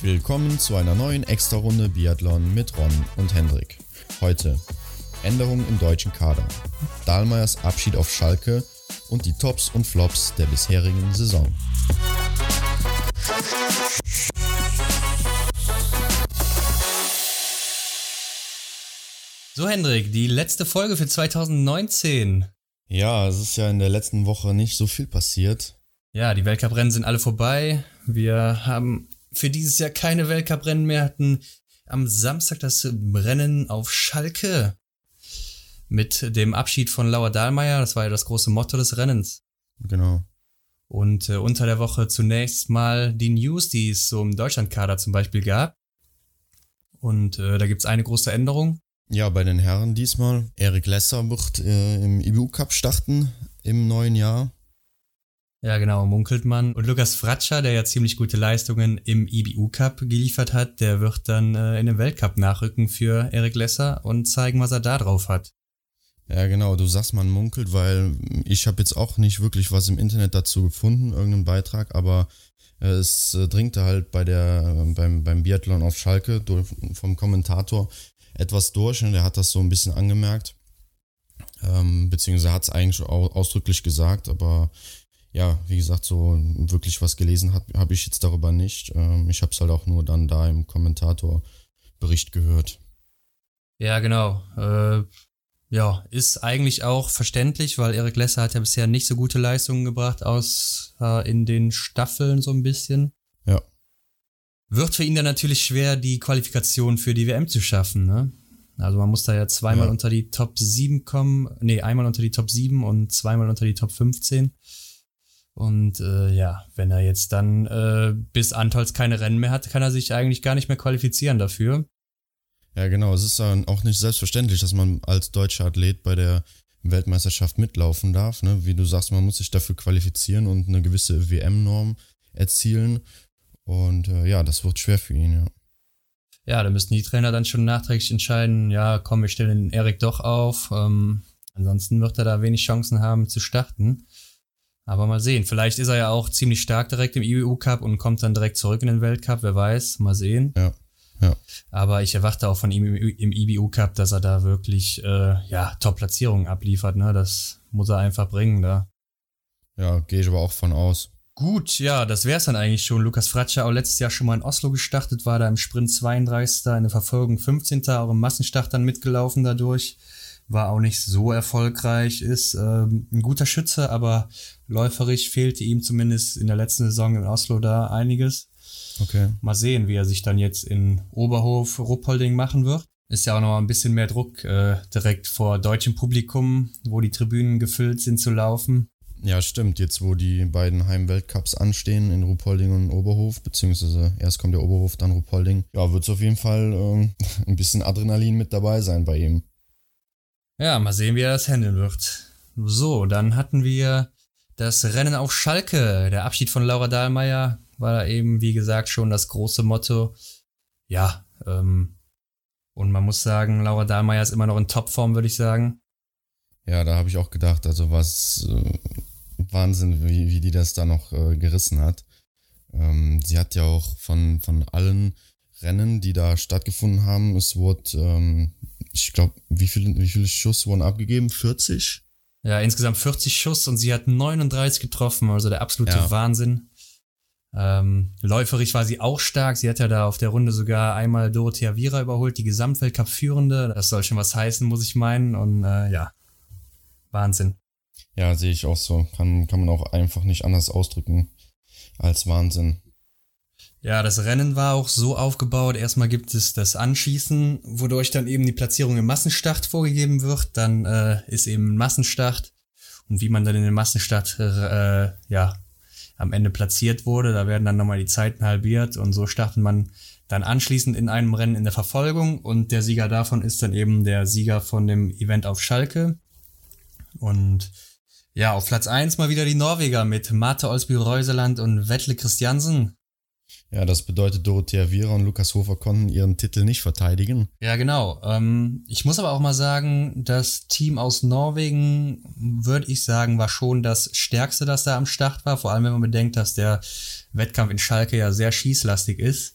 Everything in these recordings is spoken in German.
Willkommen zu einer neuen Extra-Runde Biathlon mit Ron und Hendrik. Heute Änderungen im deutschen Kader, Dahlmeiers Abschied auf Schalke und die Tops und Flops der bisherigen Saison. So, Hendrik, die letzte Folge für 2019. Ja, es ist ja in der letzten Woche nicht so viel passiert. Ja, die Weltcuprennen sind alle vorbei. Wir haben für dieses Jahr keine Weltcuprennen mehr, hatten am Samstag das Rennen auf Schalke mit dem Abschied von Laura Dahlmeier. Das war ja das große Motto des Rennens. Genau. Und äh, unter der Woche zunächst mal die News, die es so im Deutschlandkader zum Beispiel gab. Und äh, da gibt's eine große Änderung. Ja, bei den Herren diesmal. Erik Lesser wird äh, im IBU Cup starten im neuen Jahr. Ja, genau, munkelt man. Und Lukas Fratscher, der ja ziemlich gute Leistungen im IBU Cup geliefert hat, der wird dann äh, in den Weltcup nachrücken für Erik Lesser und zeigen, was er da drauf hat. Ja, genau, du sagst, man munkelt, weil ich habe jetzt auch nicht wirklich was im Internet dazu gefunden, irgendeinen Beitrag, aber äh, es äh, dringte halt bei der, beim, beim Biathlon auf Schalke vom Kommentator etwas durch und er hat das so ein bisschen angemerkt. Ähm, beziehungsweise hat es eigentlich ausdrücklich gesagt, aber ja, wie gesagt, so wirklich was gelesen habe ich jetzt darüber nicht. Ähm, ich habe es halt auch nur dann da im Kommentatorbericht gehört. Ja, genau. Äh, ja, ist eigentlich auch verständlich, weil Erik Lesser hat ja bisher nicht so gute Leistungen gebracht, aus äh, in den Staffeln so ein bisschen. Ja. Wird für ihn dann natürlich schwer, die Qualifikation für die WM zu schaffen, ne? Also man muss da ja zweimal ja. unter die Top 7 kommen, nee, einmal unter die Top 7 und zweimal unter die Top 15. Und äh, ja, wenn er jetzt dann äh, bis Antolz keine Rennen mehr hat, kann er sich eigentlich gar nicht mehr qualifizieren dafür. Ja, genau. Es ist dann auch nicht selbstverständlich, dass man als deutscher Athlet bei der Weltmeisterschaft mitlaufen darf. Ne? Wie du sagst, man muss sich dafür qualifizieren und eine gewisse WM-Norm erzielen. Und äh, ja, das wird schwer für ihn, ja. Ja, da müssen die Trainer dann schon nachträglich entscheiden, ja, komm, wir stellen den Erik doch auf. Ähm, ansonsten wird er da wenig Chancen haben zu starten. Aber mal sehen, vielleicht ist er ja auch ziemlich stark direkt im IBU Cup und kommt dann direkt zurück in den Weltcup, wer weiß, mal sehen. Ja. Ja. Aber ich erwarte auch von ihm im IBU Cup, dass er da wirklich äh, ja, Top-Platzierungen abliefert. Ne? Das muss er einfach bringen da. Ja, gehe ich aber auch von aus. Gut, ja, das wär's dann eigentlich schon. Lukas Fratscher auch letztes Jahr schon mal in Oslo gestartet, war da im Sprint 32. in der Verfolgung 15. auch im Massenstart dann mitgelaufen dadurch. War auch nicht so erfolgreich, ist ähm, ein guter Schütze, aber läuferisch fehlte ihm zumindest in der letzten Saison in Oslo da einiges. Okay. Mal sehen, wie er sich dann jetzt in Oberhof Ruppolding machen wird. Ist ja auch noch ein bisschen mehr Druck, äh, direkt vor deutschem Publikum, wo die Tribünen gefüllt sind, zu laufen. Ja, stimmt. Jetzt, wo die beiden Heimweltcups anstehen in Ruhpolding und Oberhof, beziehungsweise erst kommt der Oberhof, dann Ruhpolding, ja, wird es auf jeden Fall äh, ein bisschen Adrenalin mit dabei sein bei ihm. Ja, mal sehen, wie er das handeln wird. So, dann hatten wir das Rennen auf Schalke. Der Abschied von Laura Dahlmeier war da eben, wie gesagt, schon das große Motto. Ja, ähm, und man muss sagen, Laura Dahlmeier ist immer noch in Topform, würde ich sagen. Ja, da habe ich auch gedacht, also was äh, Wahnsinn, wie, wie die das da noch äh, gerissen hat. Ähm, sie hat ja auch von, von allen Rennen, die da stattgefunden haben, es wurde, ähm, ich glaube, wie viele, wie viele Schuss wurden abgegeben? 40? Ja, insgesamt 40 Schuss und sie hat 39 getroffen, also der absolute ja. Wahnsinn. Ähm, läuferisch war sie auch stark. Sie hat ja da auf der Runde sogar einmal Dorothea Viera überholt, die Gesamtweltcup-Führende. Das soll schon was heißen, muss ich meinen. Und äh, ja, Wahnsinn. Ja, sehe ich auch so. Kann, kann man auch einfach nicht anders ausdrücken als Wahnsinn. Ja, das Rennen war auch so aufgebaut. Erstmal gibt es das Anschießen, wodurch dann eben die Platzierung im Massenstart vorgegeben wird. Dann äh, ist eben ein Massenstart. Und wie man dann in den Massenstart äh, ja, am Ende platziert wurde, da werden dann nochmal die Zeiten halbiert und so startet man dann anschließend in einem Rennen in der Verfolgung und der Sieger davon ist dann eben der Sieger von dem Event auf Schalke. Und ja, auf Platz eins mal wieder die Norweger mit Marte Olsby Reuseland und Wettle Christiansen. Ja, das bedeutet, Dorothea Viera und Lukas Hofer konnten ihren Titel nicht verteidigen. Ja, genau. Ähm, ich muss aber auch mal sagen, das Team aus Norwegen, würde ich sagen, war schon das stärkste, das da am Start war. Vor allem, wenn man bedenkt, dass der Wettkampf in Schalke ja sehr schießlastig ist.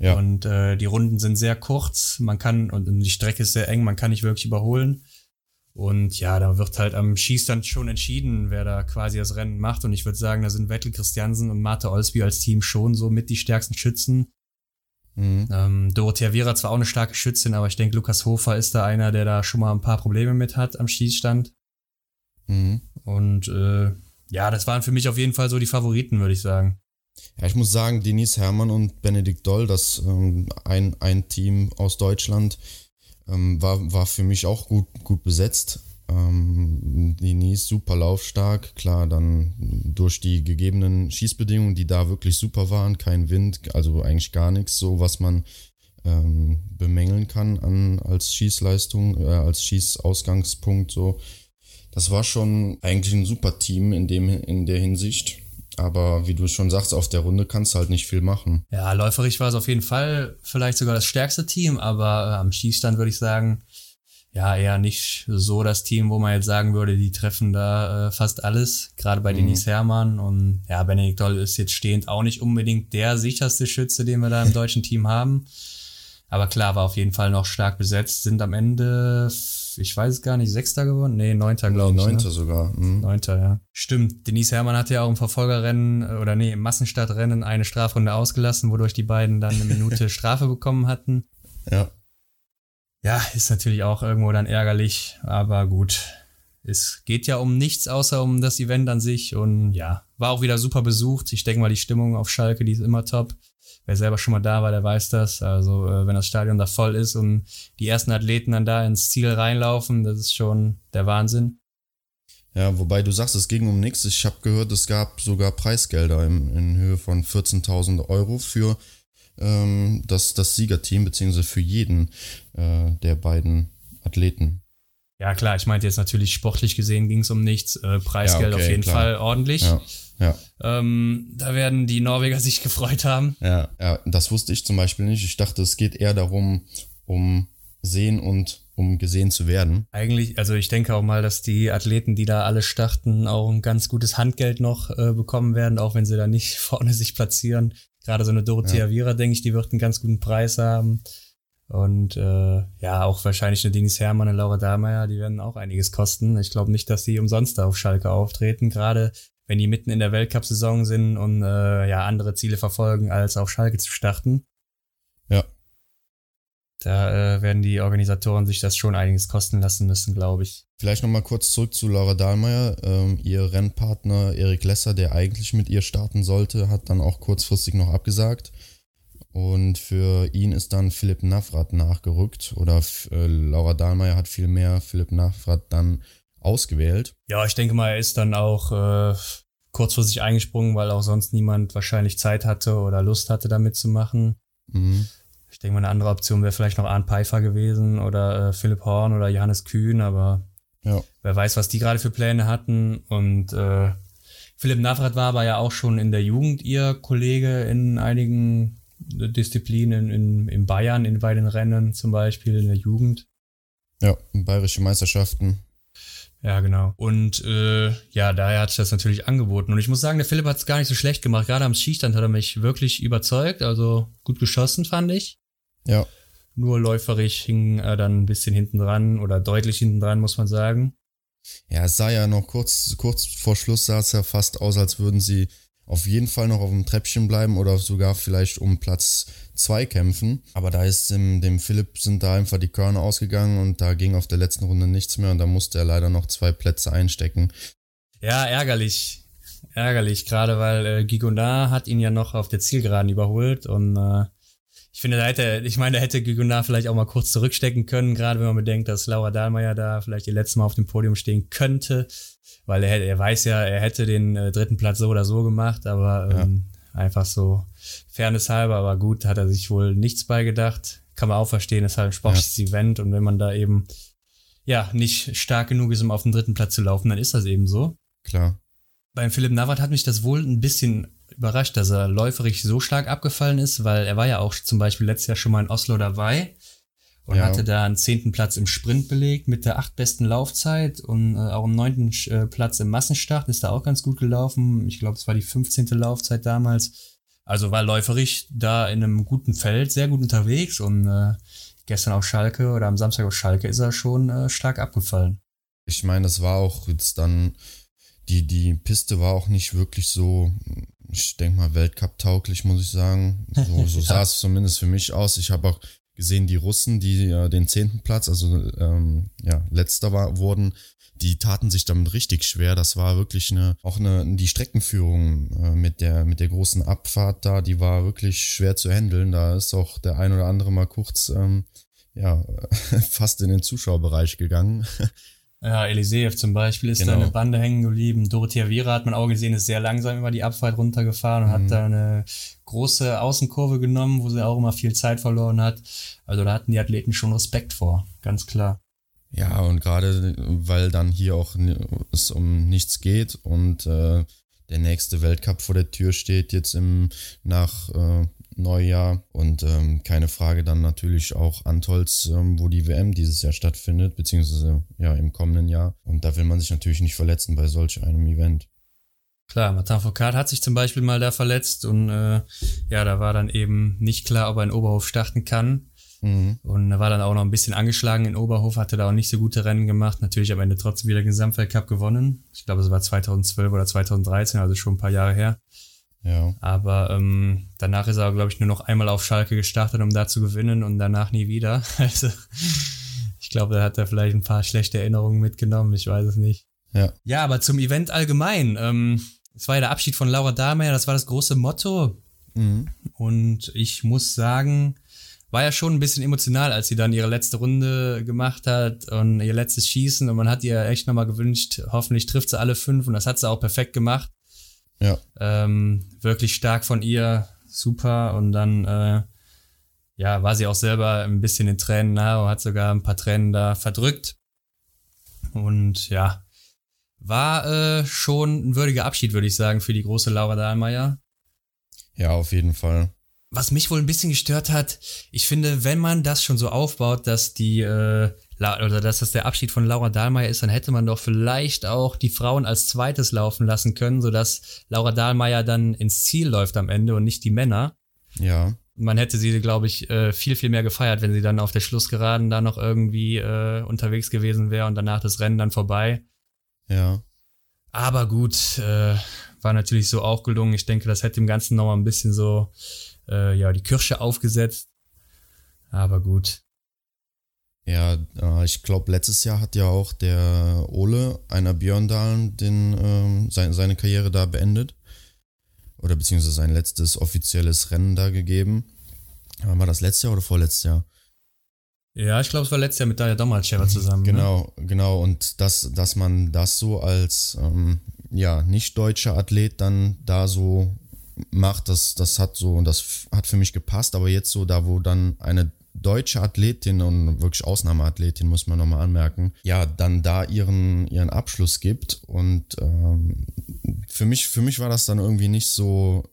Ja. Und äh, die Runden sind sehr kurz. Man kann, und die Strecke ist sehr eng, man kann nicht wirklich überholen. Und ja, da wird halt am Schießstand schon entschieden, wer da quasi das Rennen macht. Und ich würde sagen, da sind Vettel Christiansen und Marte Olsby als Team schon so mit die stärksten Schützen. Mhm. Ähm, Dorothea Viera zwar auch eine starke Schützin, aber ich denke, Lukas Hofer ist da einer, der da schon mal ein paar Probleme mit hat am Schießstand. Mhm. Und äh, ja, das waren für mich auf jeden Fall so die Favoriten, würde ich sagen. Ja, ich muss sagen, Denise Herrmann und Benedikt Doll, das ähm, ein, ein Team aus Deutschland, ähm, war, war für mich auch gut, gut besetzt. Ähm, Denise super laufstark, klar, dann durch die gegebenen Schießbedingungen, die da wirklich super waren, kein Wind, also eigentlich gar nichts, so was man ähm, bemängeln kann an, als Schießleistung, äh, als Schießausgangspunkt, so. Das war schon eigentlich ein super Team in, dem, in der Hinsicht. Aber wie du schon sagst, auf der Runde kannst du halt nicht viel machen. Ja, läuferig war es auf jeden Fall vielleicht sogar das stärkste Team, aber äh, am Schießstand würde ich sagen, ja, eher nicht so das Team, wo man jetzt sagen würde, die treffen da äh, fast alles, gerade bei mhm. Denise Herrmann. Und ja, Benedikt Doll ist jetzt stehend auch nicht unbedingt der sicherste Schütze, den wir da im deutschen Team haben. Aber klar, war auf jeden Fall noch stark besetzt, sind am Ende ich weiß es gar nicht, Sechster geworden? Nee, Neunter, glaube ich. Neunter ne? sogar. Mhm. Neunter, ja. Stimmt. Denise Herrmann hatte ja auch im Verfolgerrennen äh, oder nee, im Massenstartrennen eine Strafrunde ausgelassen, wodurch die beiden dann eine Minute Strafe bekommen hatten. Ja. Ja, ist natürlich auch irgendwo dann ärgerlich, aber gut. Es geht ja um nichts außer um das Event an sich und ja, war auch wieder super besucht. Ich denke mal, die Stimmung auf Schalke, die ist immer top. Wer selber schon mal da war, der weiß das. Also äh, wenn das Stadion da voll ist und die ersten Athleten dann da ins Ziel reinlaufen, das ist schon der Wahnsinn. Ja, wobei du sagst, es ging um nichts. Ich habe gehört, es gab sogar Preisgelder in, in Höhe von 14.000 Euro für ähm, das, das Siegerteam, beziehungsweise für jeden äh, der beiden Athleten. Ja, klar, ich meinte jetzt natürlich sportlich gesehen ging es um nichts. Äh, Preisgeld ja, okay, auf jeden klar. Fall ordentlich. Ja. Ja. Ähm, da werden die Norweger sich gefreut haben. Ja, ja, das wusste ich zum Beispiel nicht. Ich dachte, es geht eher darum, um sehen und um gesehen zu werden. Eigentlich, also ich denke auch mal, dass die Athleten, die da alle starten, auch ein ganz gutes Handgeld noch äh, bekommen werden, auch wenn sie da nicht vorne sich platzieren. Gerade so eine Dorothea ja. Viera, denke ich, die wird einen ganz guten Preis haben. Und äh, ja, auch wahrscheinlich eine Denise Herrmann und Laura Dahlmeier, die werden auch einiges kosten. Ich glaube nicht, dass die umsonst da auf Schalke auftreten. Gerade wenn die mitten in der Weltcup-Saison sind und äh, ja andere Ziele verfolgen, als auf Schalke zu starten. Ja. Da äh, werden die Organisatoren sich das schon einiges kosten lassen müssen, glaube ich. Vielleicht nochmal kurz zurück zu Laura Dahlmeier. Ähm, ihr Rennpartner Erik Lesser, der eigentlich mit ihr starten sollte, hat dann auch kurzfristig noch abgesagt. Und für ihn ist dann Philipp Navrat nachgerückt. Oder äh, Laura Dahlmeier hat vielmehr Philipp Navrat dann ausgewählt. Ja, ich denke mal, er ist dann auch äh, kurzfristig eingesprungen, weil auch sonst niemand wahrscheinlich Zeit hatte oder Lust hatte, da mitzumachen. Mhm. Ich denke mal, eine andere Option wäre vielleicht noch Arndt Pfeiffer gewesen oder äh, Philipp Horn oder Johannes Kühn, aber ja. wer weiß, was die gerade für Pläne hatten. Und äh, Philipp Navrat war aber ja auch schon in der Jugend ihr Kollege in einigen Disziplinen in, in Bayern, in beiden Rennen zum Beispiel in der Jugend. Ja, bayerische Meisterschaften. Ja, genau. Und äh, ja, daher hat sich das natürlich angeboten. Und ich muss sagen, der Philipp hat es gar nicht so schlecht gemacht. Gerade am Schießstand hat er mich wirklich überzeugt. Also gut geschossen, fand ich. Ja. Nur läuferig hing er dann ein bisschen hinten dran oder deutlich hinten dran, muss man sagen. Ja, es sah ja noch kurz, kurz vor Schluss sah es ja fast aus, als würden sie auf jeden Fall noch auf dem Treppchen bleiben oder sogar vielleicht um Platz zwei kämpfen. Aber da ist dem, dem Philipp sind da einfach die Körner ausgegangen und da ging auf der letzten Runde nichts mehr und da musste er leider noch zwei Plätze einstecken. Ja, ärgerlich. Ärgerlich, gerade weil äh, Gigonard hat ihn ja noch auf der Zielgeraden überholt und äh, finde, da hätte, ich meine, da hätte Gigonard vielleicht auch mal kurz zurückstecken können, gerade wenn man bedenkt, dass Laura Dahlmeier da vielleicht ihr letztes Mal auf dem Podium stehen könnte, weil er, er weiß ja, er hätte den äh, dritten Platz so oder so gemacht, aber ähm, ja. einfach so Fairness halber, aber gut, hat er sich wohl nichts beigedacht. Kann man auch verstehen, ist halt ein sportliches ja. Event und wenn man da eben ja nicht stark genug ist, um auf den dritten Platz zu laufen, dann ist das eben so. Klar. Beim Philipp Navrat hat mich das wohl ein bisschen überrascht, dass er läuferig so stark abgefallen ist, weil er war ja auch zum Beispiel letztes Jahr schon mal in Oslo dabei und ja. hatte da einen zehnten Platz im Sprint belegt mit der acht besten Laufzeit und äh, auch einen neunten äh, Platz im Massenstart ist da auch ganz gut gelaufen. Ich glaube, es war die 15. Laufzeit damals. Also war läuferig da in einem guten Feld sehr gut unterwegs und äh, gestern auf Schalke oder am Samstag auf Schalke ist er schon äh, stark abgefallen. Ich meine, das war auch jetzt dann, die, die Piste war auch nicht wirklich so, ich denke mal, Weltcup-tauglich, muss ich sagen. So, so ja. sah es zumindest für mich aus. Ich habe auch gesehen, die Russen, die äh, den zehnten Platz, also ähm, ja, letzter war, wurden, die taten sich damit richtig schwer. Das war wirklich eine, auch eine, die Streckenführung äh, mit der, mit der großen Abfahrt da, die war wirklich schwer zu handeln. Da ist auch der ein oder andere mal kurz, ähm, ja, fast in den Zuschauerbereich gegangen. Ja, Eliseev zum Beispiel ist genau. da eine Bande hängen geblieben. Dorothea Viera hat man auch gesehen, ist sehr langsam über die Abfahrt runtergefahren und mhm. hat da eine große Außenkurve genommen, wo sie auch immer viel Zeit verloren hat. Also da hatten die Athleten schon Respekt vor, ganz klar. Ja, und gerade weil dann hier auch es um nichts geht und äh, der nächste Weltcup vor der Tür steht, jetzt im nach äh, Neujahr und ähm, keine Frage dann natürlich auch Antolz, ähm, wo die WM dieses Jahr stattfindet, beziehungsweise ja im kommenden Jahr. Und da will man sich natürlich nicht verletzen bei solch einem Event. Klar, Martin Foucault hat sich zum Beispiel mal da verletzt und äh, ja, da war dann eben nicht klar, ob er in Oberhof starten kann. Mhm. Und er war dann auch noch ein bisschen angeschlagen in Oberhof, hatte da auch nicht so gute Rennen gemacht. Natürlich am Ende trotzdem wieder den Gesamtweltcup gewonnen. Ich glaube, es war 2012 oder 2013, also schon ein paar Jahre her. Ja. Aber ähm, danach ist er, glaube ich, nur noch einmal auf Schalke gestartet, um da zu gewinnen und danach nie wieder. Also ich glaube, da hat er vielleicht ein paar schlechte Erinnerungen mitgenommen, ich weiß es nicht. Ja. Ja, aber zum Event allgemein. Ähm, es war ja der Abschied von Laura Dahlmeier, das war das große Motto. Mhm. Und ich muss sagen, war ja schon ein bisschen emotional, als sie dann ihre letzte Runde gemacht hat und ihr letztes Schießen und man hat ihr echt nochmal gewünscht, hoffentlich trifft sie alle fünf und das hat sie auch perfekt gemacht. Ja. Ähm, wirklich stark von ihr, super. Und dann, äh, ja, war sie auch selber ein bisschen in Tränen nahe und hat sogar ein paar Tränen da verdrückt. Und ja, war äh, schon ein würdiger Abschied, würde ich sagen, für die große Laura Dahlmeier. Ja, auf jeden Fall. Was mich wohl ein bisschen gestört hat, ich finde, wenn man das schon so aufbaut, dass die äh, oder dass das der Abschied von Laura Dahlmeier ist, dann hätte man doch vielleicht auch die Frauen als zweites laufen lassen können, sodass Laura Dahlmeier dann ins Ziel läuft am Ende und nicht die Männer. Ja. Man hätte sie, glaube ich, äh, viel, viel mehr gefeiert, wenn sie dann auf der Schlussgeraden da noch irgendwie äh, unterwegs gewesen wäre und danach das Rennen dann vorbei. Ja. Aber gut, äh, war natürlich so auch gelungen. Ich denke, das hätte dem Ganzen nochmal ein bisschen so, äh, ja, die Kirsche aufgesetzt. Aber gut. Ja, äh, ich glaube, letztes Jahr hat ja auch der Ole, einer Björndalen, den, ähm, seine, seine Karriere da beendet. Oder beziehungsweise sein letztes offizielles Rennen da gegeben. War das letztes Jahr oder vorletztes Jahr? Ja, ich glaube, es war letztes Jahr mit Daya Domalcheva zusammen. Ne? Genau, ne? genau. Und dass, dass man das so als ähm, ja, nicht deutscher Athlet dann da so macht, das, das hat so, das hat für mich gepasst. Aber jetzt so, da wo dann eine deutsche Athletin und wirklich Ausnahmeathletin, muss man nochmal anmerken, ja, dann da ihren, ihren Abschluss gibt. Und ähm, für, mich, für mich war das dann irgendwie nicht so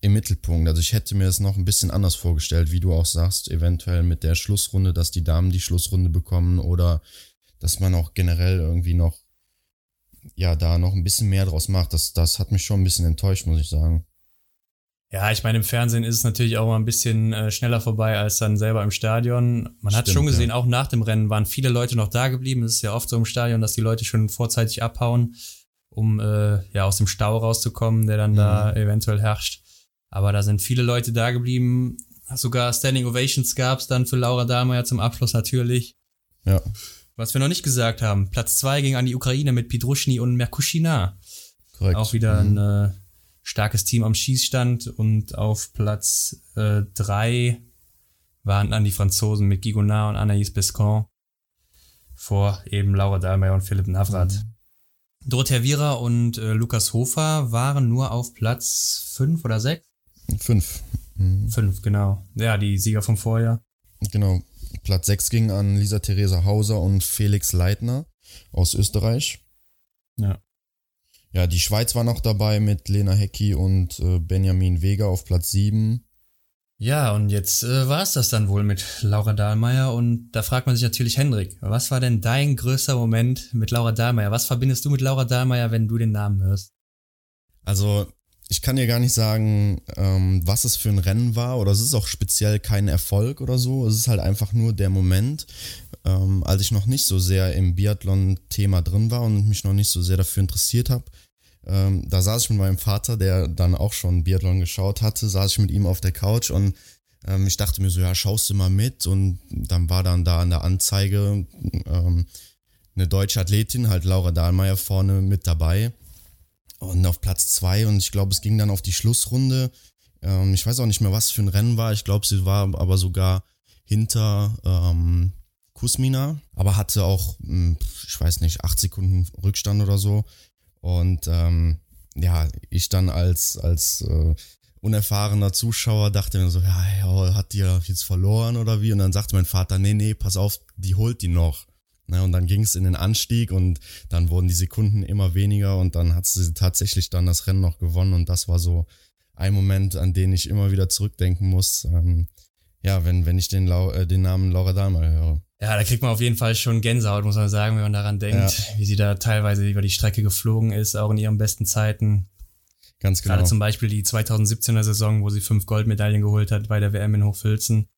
im Mittelpunkt. Also ich hätte mir das noch ein bisschen anders vorgestellt, wie du auch sagst, eventuell mit der Schlussrunde, dass die Damen die Schlussrunde bekommen oder dass man auch generell irgendwie noch, ja, da noch ein bisschen mehr draus macht. Das, das hat mich schon ein bisschen enttäuscht, muss ich sagen. Ja, ich meine, im Fernsehen ist es natürlich auch mal ein bisschen äh, schneller vorbei als dann selber im Stadion. Man hat schon gesehen, ja. auch nach dem Rennen waren viele Leute noch da geblieben. Es ist ja oft so im Stadion, dass die Leute schon vorzeitig abhauen, um äh, ja aus dem Stau rauszukommen, der dann mhm. da eventuell herrscht. Aber da sind viele Leute da geblieben. Sogar Standing Ovations gab es dann für Laura Dahlmeier zum Abschluss natürlich. Ja. Was wir noch nicht gesagt haben, Platz zwei ging an die Ukraine mit Pidruschny und Merkushina. Korrekt. Auch wieder mhm. ein äh, starkes Team am Schießstand und auf Platz äh, drei waren dann die Franzosen mit Gigonard und Anaïs Bescon vor eben Laura Dahlmeier und Philipp Navrat. Mhm. Dorothea Viera und äh, Lukas Hofer waren nur auf Platz fünf oder sechs? Fünf. Mhm. Fünf, genau. Ja, die Sieger vom Vorjahr. Genau. Platz sechs ging an Lisa Theresa Hauser und Felix Leitner aus Österreich. Ja. Ja, die Schweiz war noch dabei mit Lena Hecki und äh, Benjamin Vega auf Platz 7. Ja, und jetzt äh, war es das dann wohl mit Laura Dahlmeier und da fragt man sich natürlich, Hendrik, was war denn dein größter Moment mit Laura Dahlmeier? Was verbindest du mit Laura Dahlmeier, wenn du den Namen hörst? Also, ich kann dir gar nicht sagen, ähm, was es für ein Rennen war oder es ist auch speziell kein Erfolg oder so. Es ist halt einfach nur der Moment, ähm, als ich noch nicht so sehr im Biathlon-Thema drin war und mich noch nicht so sehr dafür interessiert habe. Ähm, da saß ich mit meinem Vater, der dann auch schon Biathlon geschaut hatte, saß ich mit ihm auf der Couch und ähm, ich dachte mir so, ja, schaust du mal mit und dann war dann da an der Anzeige ähm, eine deutsche Athletin, halt Laura Dahlmeier vorne mit dabei und auf Platz zwei und ich glaube, es ging dann auf die Schlussrunde. Ähm, ich weiß auch nicht mehr, was für ein Rennen war. Ich glaube, sie war aber sogar hinter ähm, Kusmina, aber hatte auch, hm, ich weiß nicht, acht Sekunden Rückstand oder so. Und ähm, ja, ich dann als, als äh, unerfahrener Zuschauer dachte mir so, ja, ja, hat die jetzt verloren oder wie? Und dann sagte mein Vater, nee, nee, pass auf, die holt die noch. Ne, und dann ging es in den Anstieg und dann wurden die Sekunden immer weniger und dann hat sie tatsächlich dann das Rennen noch gewonnen und das war so ein Moment, an den ich immer wieder zurückdenken muss. Ähm, ja, wenn, wenn ich den, äh, den Namen Laura Dahlmeier höre. Ja, da kriegt man auf jeden Fall schon Gänsehaut, muss man sagen, wenn man daran denkt, ja. wie sie da teilweise über die Strecke geflogen ist, auch in ihren besten Zeiten. Ganz genau. Gerade zum Beispiel die 2017er Saison, wo sie fünf Goldmedaillen geholt hat bei der WM in Hochfilzen.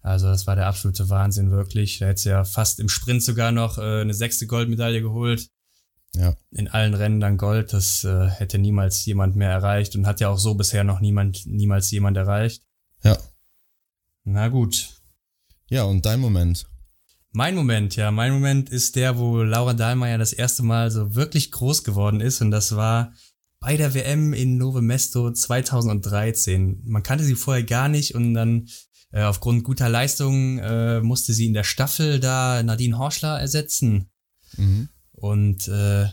Also das war der absolute Wahnsinn, wirklich. Da hätte sie ja fast im Sprint sogar noch äh, eine sechste Goldmedaille geholt. Ja. In allen Rennen dann Gold. Das äh, hätte niemals jemand mehr erreicht und hat ja auch so bisher noch niemand, niemals jemand erreicht. Ja. Na gut. Ja, und dein Moment? Mein Moment, ja, mein Moment ist der, wo Laura Dahlmeier das erste Mal so wirklich groß geworden ist und das war bei der WM in Nove Mesto 2013. Man kannte sie vorher gar nicht und dann äh, aufgrund guter Leistungen äh, musste sie in der Staffel da Nadine Horschler ersetzen. Mhm. Und äh,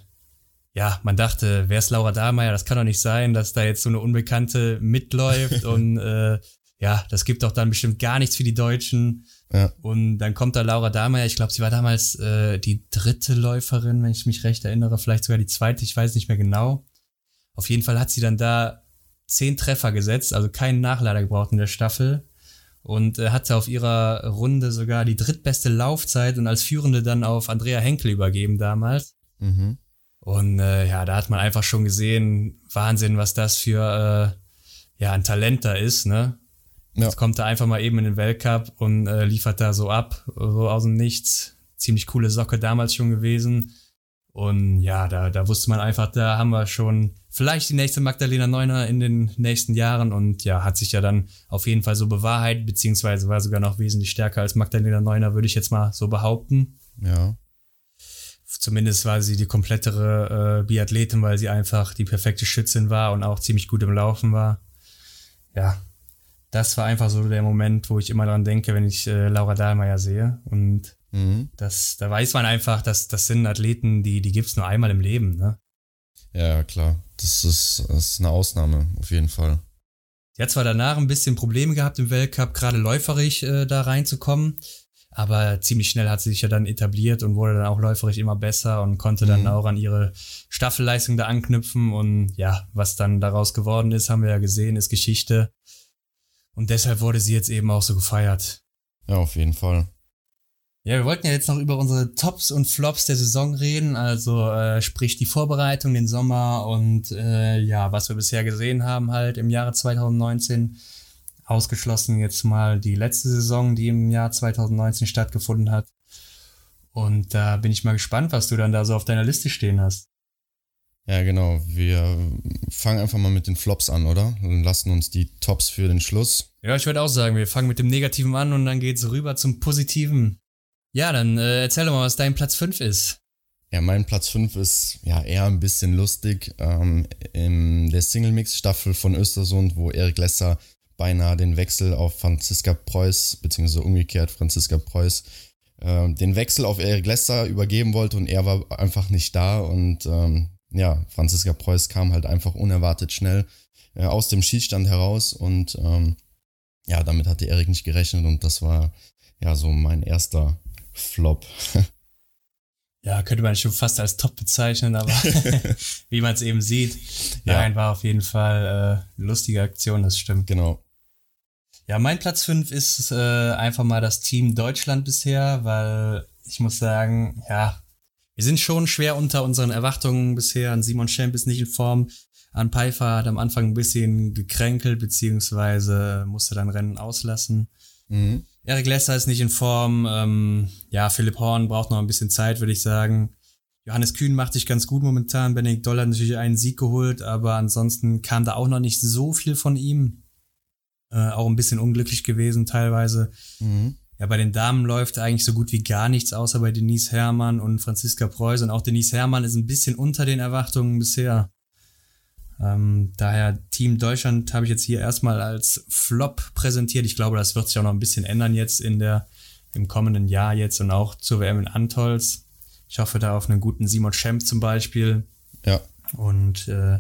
ja, man dachte, wer ist Laura Dahlmeier? Das kann doch nicht sein, dass da jetzt so eine Unbekannte mitläuft und äh, ja, das gibt doch dann bestimmt gar nichts für die Deutschen. Ja. Und dann kommt da Laura Dahlmeier, ich glaube, sie war damals äh, die dritte Läuferin, wenn ich mich recht erinnere, vielleicht sogar die zweite, ich weiß nicht mehr genau. Auf jeden Fall hat sie dann da zehn Treffer gesetzt, also keinen Nachlader gebraucht in der Staffel und äh, hatte auf ihrer Runde sogar die drittbeste Laufzeit und als Führende dann auf Andrea Henkel übergeben damals. Mhm. Und äh, ja, da hat man einfach schon gesehen, Wahnsinn, was das für äh, ja ein Talent da ist, ne? Ja. Jetzt kommt er einfach mal eben in den Weltcup und äh, liefert da so ab, so aus dem Nichts. Ziemlich coole Socke damals schon gewesen. Und ja, da, da wusste man einfach, da haben wir schon vielleicht die nächste Magdalena Neuner in den nächsten Jahren und ja, hat sich ja dann auf jeden Fall so bewahrheitet, beziehungsweise war sogar noch wesentlich stärker als Magdalena Neuner, würde ich jetzt mal so behaupten. Ja. Zumindest war sie die komplettere äh, Biathletin, weil sie einfach die perfekte Schützin war und auch ziemlich gut im Laufen war. Ja, das war einfach so der Moment, wo ich immer dran denke, wenn ich äh, Laura Dahlmeier sehe. Und mhm. das, da weiß man einfach, dass das sind Athleten, die, die gibt's nur einmal im Leben, ne? Ja, klar. Das ist, das ist eine Ausnahme, auf jeden Fall. Sie hat zwar danach ein bisschen Probleme gehabt im Weltcup, gerade läuferig äh, da reinzukommen, aber ziemlich schnell hat sie sich ja dann etabliert und wurde dann auch läuferig immer besser und konnte dann mhm. auch an ihre Staffelleistung da anknüpfen. Und ja, was dann daraus geworden ist, haben wir ja gesehen, ist Geschichte. Und deshalb wurde sie jetzt eben auch so gefeiert. Ja, auf jeden Fall. Ja, wir wollten ja jetzt noch über unsere Tops und Flops der Saison reden, also äh, sprich die Vorbereitung, den Sommer und äh, ja, was wir bisher gesehen haben halt im Jahre 2019. Ausgeschlossen jetzt mal die letzte Saison, die im Jahr 2019 stattgefunden hat. Und da bin ich mal gespannt, was du dann da so auf deiner Liste stehen hast. Ja, genau. Wir fangen einfach mal mit den Flops an, oder? Und lassen uns die Tops für den Schluss. Ja, ich würde auch sagen, wir fangen mit dem Negativen an und dann geht's rüber zum Positiven. Ja, dann äh, erzähl doch mal, was dein Platz 5 ist. Ja, mein Platz 5 ist ja eher ein bisschen lustig. Ähm, in der Single-Mix-Staffel von Östersund, wo Erik Lesser beinahe den Wechsel auf Franziska Preuß, beziehungsweise umgekehrt Franziska Preuß, äh, den Wechsel auf Erik Lesser übergeben wollte und er war einfach nicht da und ähm, ja, Franziska Preuß kam halt einfach unerwartet schnell äh, aus dem Schießstand heraus und ähm, ja, damit hatte Erik nicht gerechnet und das war ja so mein erster Flop. ja, könnte man schon fast als top bezeichnen, aber wie man es eben sieht, ja. nein, war auf jeden Fall äh, eine lustige Aktion, das stimmt. Genau. Ja, mein Platz 5 ist äh, einfach mal das Team Deutschland bisher, weil ich muss sagen, ja, wir sind schon schwer unter unseren Erwartungen bisher. An Simon Schemp ist nicht in Form. An Pfeiffer hat am Anfang ein bisschen gekränkelt, beziehungsweise musste dann Rennen auslassen. Mhm. Eric Lesser ist nicht in Form. Ähm, ja, Philipp Horn braucht noch ein bisschen Zeit, würde ich sagen. Johannes Kühn macht sich ganz gut momentan. Benedikt Doll hat natürlich einen Sieg geholt, aber ansonsten kam da auch noch nicht so viel von ihm. Äh, auch ein bisschen unglücklich gewesen teilweise. Mhm. Ja, bei den Damen läuft eigentlich so gut wie gar nichts, außer bei Denise Herrmann und Franziska Preuß. Und auch Denise Herrmann ist ein bisschen unter den Erwartungen bisher. Ähm, daher Team Deutschland habe ich jetzt hier erstmal als Flop präsentiert. Ich glaube, das wird sich auch noch ein bisschen ändern jetzt in der, im kommenden Jahr jetzt und auch zur WM in Antols. Ich hoffe da auf einen guten Simon Schemp zum Beispiel. Ja. Und äh,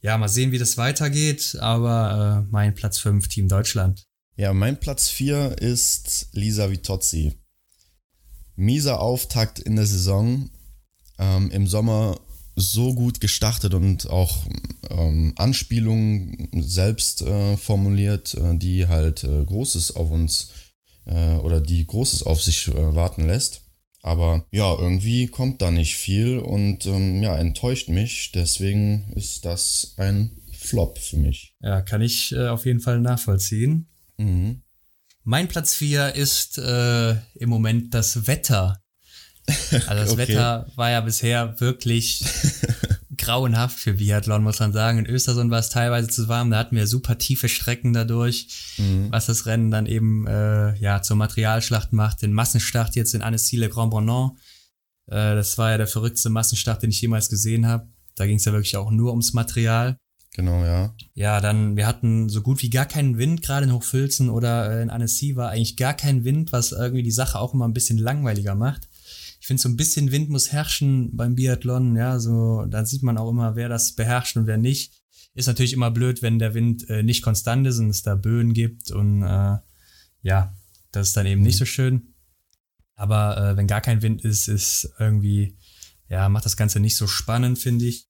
ja, mal sehen, wie das weitergeht. Aber äh, mein Platz 5, Team Deutschland. Ja, mein Platz 4 ist Lisa Vitozzi. Mieser Auftakt in der Saison. Ähm, Im Sommer so gut gestartet und auch ähm, Anspielungen selbst äh, formuliert, äh, die halt äh, Großes auf uns äh, oder die Großes auf sich äh, warten lässt. Aber ja, irgendwie kommt da nicht viel und ähm, ja, enttäuscht mich. Deswegen ist das ein Flop für mich. Ja, kann ich äh, auf jeden Fall nachvollziehen. Mhm. Mein Platz 4 ist äh, im Moment das Wetter. Also das okay. Wetter war ja bisher wirklich grauenhaft für Biathlon, muss man sagen. In Östersund war es teilweise zu warm, da hatten wir super tiefe Strecken dadurch, mhm. was das Rennen dann eben äh, ja zur Materialschlacht macht. Den Massenstart jetzt in Annecy Grand Bonan. Äh, das war ja der verrückteste Massenstart, den ich jemals gesehen habe. Da ging es ja wirklich auch nur ums Material. Genau, ja. Ja, dann, wir hatten so gut wie gar keinen Wind, gerade in Hochfilzen oder äh, in Annecy war eigentlich gar kein Wind, was irgendwie die Sache auch immer ein bisschen langweiliger macht. Ich finde, so ein bisschen Wind muss herrschen beim Biathlon, ja, so, da sieht man auch immer, wer das beherrscht und wer nicht. Ist natürlich immer blöd, wenn der Wind äh, nicht konstant ist und es da Böen gibt und äh, ja, das ist dann eben nicht so schön. Aber äh, wenn gar kein Wind ist, ist irgendwie, ja, macht das Ganze nicht so spannend, finde ich.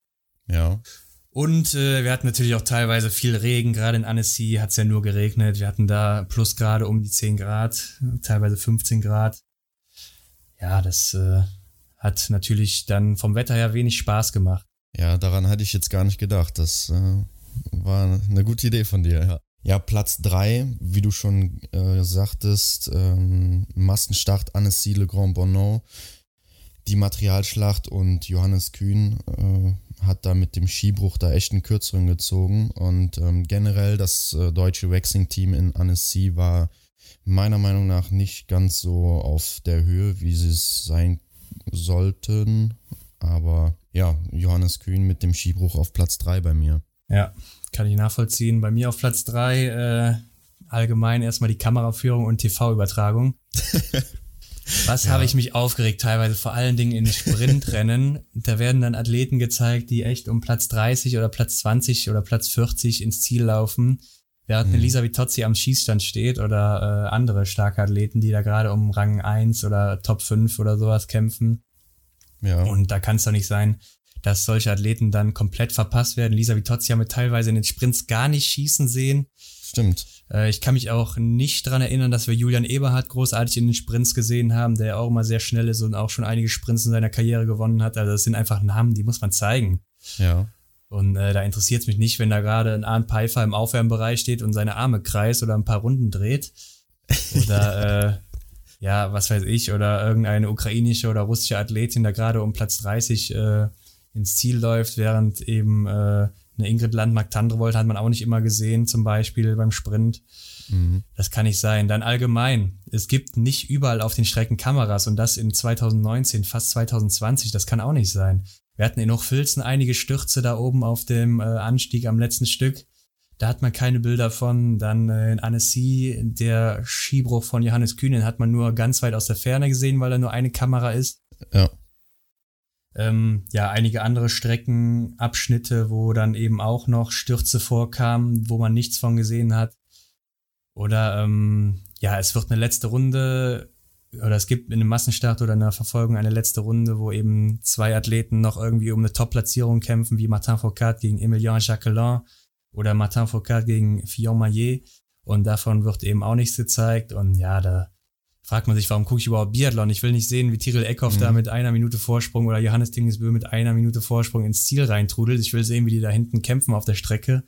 Ja. Und äh, wir hatten natürlich auch teilweise viel Regen, gerade in Annecy hat es ja nur geregnet. Wir hatten da plus gerade um die 10 Grad, teilweise 15 Grad. Ja, das äh, hat natürlich dann vom Wetter her wenig Spaß gemacht. Ja, daran hatte ich jetzt gar nicht gedacht. Das äh, war eine gute Idee von dir, ja. Ja, Platz 3, wie du schon äh, sagtest, ähm, Massenstart Annecy Le Grand Bonneau, die Materialschlacht und Johannes Kühn äh, hat da mit dem Skibruch da echt einen kürzeren gezogen. Und ähm, generell das äh, deutsche Waxing-Team in Annecy war meiner Meinung nach nicht ganz so auf der Höhe, wie sie es sein sollten. Aber ja, Johannes Kühn mit dem Skibruch auf Platz 3 bei mir. Ja, kann ich nachvollziehen. Bei mir auf Platz 3 äh, allgemein erstmal die Kameraführung und TV-Übertragung. Was ja. habe ich mich aufgeregt, teilweise vor allen Dingen in Sprintrennen. da werden dann Athleten gezeigt, die echt um Platz 30 oder Platz 20 oder Platz 40 ins Ziel laufen. Während mhm. Elisa Vitozzi am Schießstand steht oder äh, andere starke Athleten, die da gerade um Rang 1 oder Top 5 oder sowas kämpfen. Ja. Und da kann es doch nicht sein, dass solche Athleten dann komplett verpasst werden. Lisa Vitozzi haben wir teilweise in den Sprints gar nicht schießen sehen. Stimmt. Äh, ich kann mich auch nicht dran erinnern, dass wir Julian Eberhardt großartig in den Sprints gesehen haben, der auch immer sehr schnell ist und auch schon einige Sprints in seiner Karriere gewonnen hat. Also das sind einfach Namen, die muss man zeigen. Ja. Und äh, da interessiert es mich nicht, wenn da gerade ein Arndt Pfeiffer im Aufwärmbereich steht und seine Arme kreist oder ein paar Runden dreht. Oder äh, ja, was weiß ich, oder irgendeine ukrainische oder russische Athletin da gerade um Platz 30 äh, ins Ziel läuft, während eben äh, eine Ingrid Landmark-Tandrevold hat man auch nicht immer gesehen, zum Beispiel beim Sprint. Mhm. Das kann nicht sein. Dann allgemein. Es gibt nicht überall auf den Strecken Kameras und das in 2019, fast 2020. Das kann auch nicht sein. Wir hatten in Hochfilzen einige Stürze da oben auf dem äh, Anstieg am letzten Stück. Da hat man keine Bilder von. Dann äh, in Annecy, der Skibruch von Johannes Kühnen hat man nur ganz weit aus der Ferne gesehen, weil da nur eine Kamera ist. Ja ähm, ja, einige andere Streckenabschnitte, wo dann eben auch noch Stürze vorkamen, wo man nichts von gesehen hat. Oder ähm, ja, es wird eine letzte Runde oder es gibt in einem Massenstart oder einer Verfolgung eine letzte Runde, wo eben zwei Athleten noch irgendwie um eine Top-Platzierung kämpfen, wie Martin Foucault gegen Emilien Jacquelin oder Martin Foucault gegen Fillon Maillet. Und davon wird eben auch nichts gezeigt. Und ja, da fragt man sich, warum gucke ich überhaupt Biathlon? Ich will nicht sehen, wie Tyrell Eckhoff mhm. da mit einer Minute Vorsprung oder Johannes Dingesbö mit einer Minute Vorsprung ins Ziel reintrudelt. Ich will sehen, wie die da hinten kämpfen auf der Strecke.